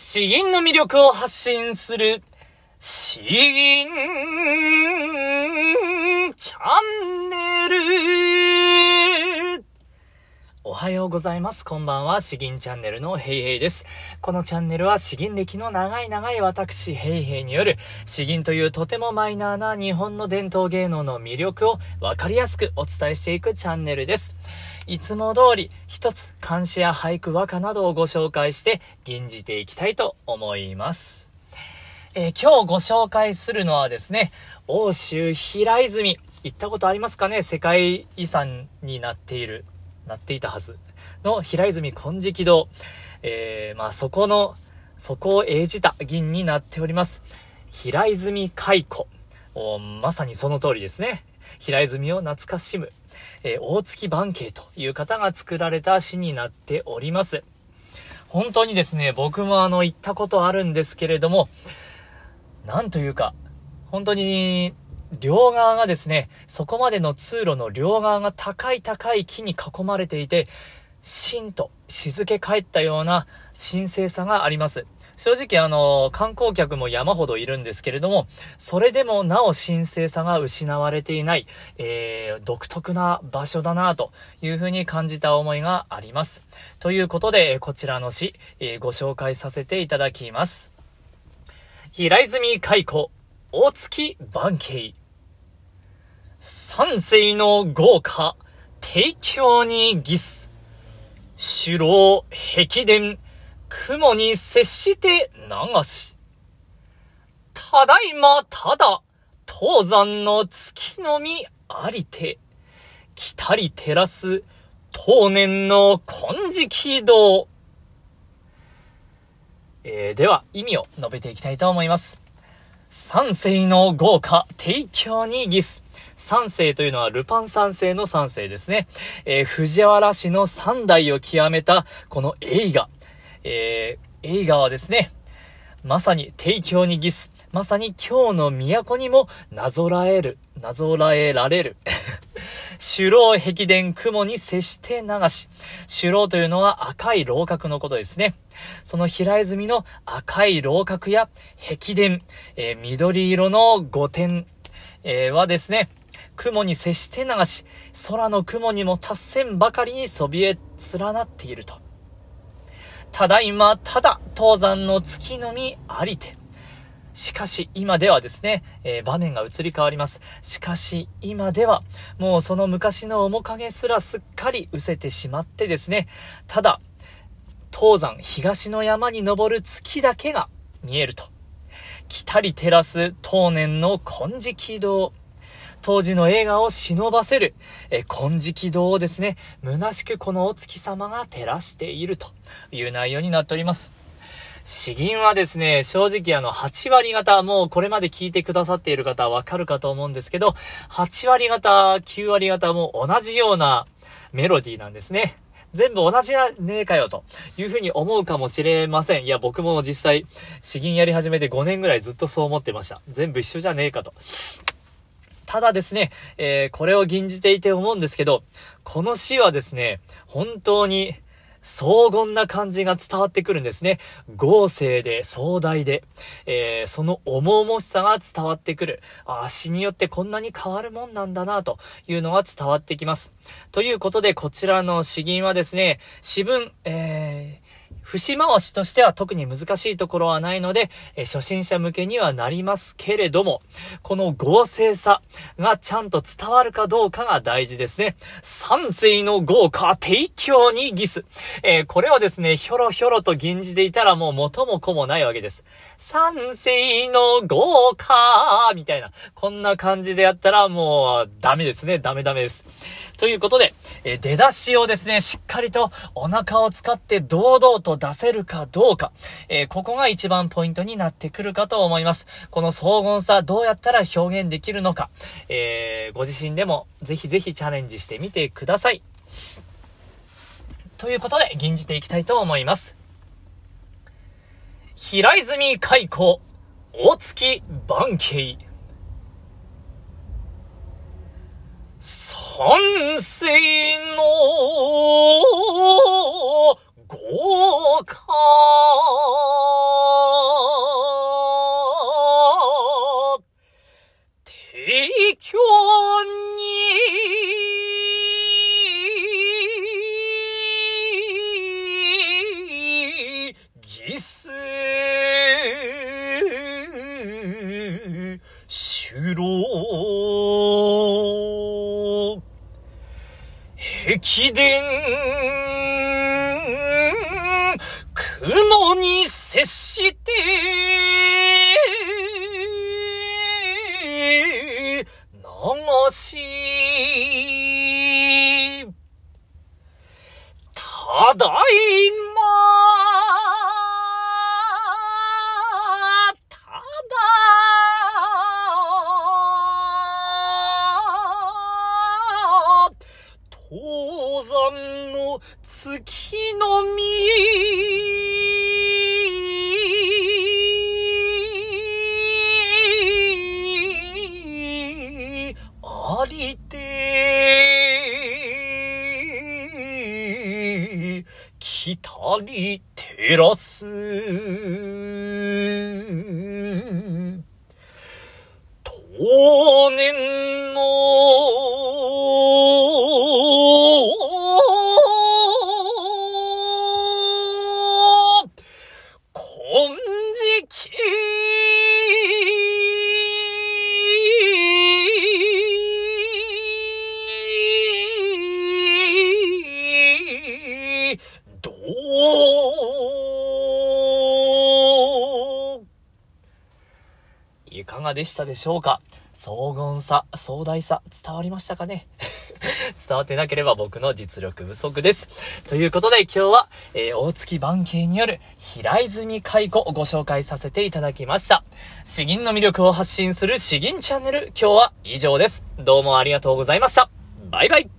詩吟の魅力を発信する、詩吟チャンネル。おはようございます。こんばんは。詩吟チャンネルのヘイヘイです。このチャンネルは詩吟歴の長い長い私ヘイヘイによる詩吟というとてもマイナーな日本の伝統芸能の魅力をわかりやすくお伝えしていくチャンネルです。いつも通り一つ漢詩や俳句和歌などをご紹介して吟じていきたいと思います。えー、今日ご紹介するのはですね、欧州平泉。行ったことありますかね？世界遺産になっている、なっていたはずの平泉金色堂。えー、まあそこの、そこを演じた銀になっております。平泉蚕。まさにその通りですね。平泉を懐かしむ。えー、大月万慶という方が作られた詩になっております。本当にですね、僕もあの、行ったことあるんですけれども、なんというか、本当に、両側がですね、そこまでの通路の両側が高い高い木に囲まれていて、しんと静け返ったような神聖さがあります。正直あの、観光客も山ほどいるんですけれども、それでもなお神聖さが失われていない、えー、独特な場所だなというふうに感じた思いがあります。ということで、こちらの詩、えー、ご紹介させていただきます。平泉開古、大月万慶。三世の豪華、提供に儀す。城、壁殿、雲に接して流し。ただいまただ、東山の月のみありて、来たり照らす、当年の金色堂。えー、では、意味を述べていきたいと思います。三世の豪華、提供に儀す。三世というのはルパン三世の三世ですね。えー、藤原氏の三代を極めた、この映画。えー、映画はですね、まさに提供に儀す。まさに今日の都にもなぞらえる、なぞらえられる。首楼壁殿雲に接して流し。首楼というのは赤い楼閣のことですね。その平泉の赤い楼閣や壁殿、えー、緑色の御殿、えー、はですね、雲に接して流し、空の雲にも達せんばかりにそびえ連なっていると。ただいま、ただ、東山の月のみありて。しかし、今ではですね、えー、場面が移り変わります。しかし、今では、もうその昔の面影すらすっかり失せてしまってですね、ただ、東山東の山に登る月だけが見えると。来たり照らす当年の金色堂。当時の映画を忍ばせる、え金色堂をですね、虚しくこのお月様が照らしているという内容になっております。詩吟はですね、正直あの、8割方、もうこれまで聞いてくださっている方はわかるかと思うんですけど、8割方、9割方も同じようなメロディーなんですね。全部同じやねえかよというふうに思うかもしれません。いや、僕も実際、詩吟やり始めて5年ぐらいずっとそう思ってました。全部一緒じゃねえかと。ただですね、えー、これを吟じていて思うんですけど、この詩はですね、本当に、荘厳な感じが伝わってくるんですね。豪勢で壮大で、えー、その重々しさが伝わってくる。あ詩によってこんなに変わるもんなんだな、というのが伝わってきます。ということで、こちらの詩吟はですね、詩文、えー、節回しとしては特に難しいところはないので、え初心者向けにはなりますけれども、この合成さがちゃんと伝わるかどうかが大事ですね。三世の豪華提供にギス。えー、これをですね、ひょろひょろと吟じていたらもう元も子もないわけです。三世の豪華みたいな、こんな感じでやったらもうダメですね。ダメダメです。ということで、えー、出だしをですね、しっかりとお腹を使って堂々と出せるかどうか、えー、ここが一番ポイントになってくるかと思います。この荘厳さ、どうやったら表現できるのか、えー、ご自身でもぜひぜひチャレンジしてみてください。ということで、吟じていきたいと思います。平泉開古、大月万慶。反省の駅伝、雲に接して、流し、ただいま、の月の実、ありて、来たり照らす。金色どう？いかがでしたでしょうか？荘厳さ、壮大さ、伝わりましたかね？伝わってなければ僕の実力不足です。ということで今日は、えー、大月番系による平泉解雇をご紹介させていただきました。詩吟の魅力を発信する詩吟チャンネル、今日は以上です。どうもありがとうございました。バイバイ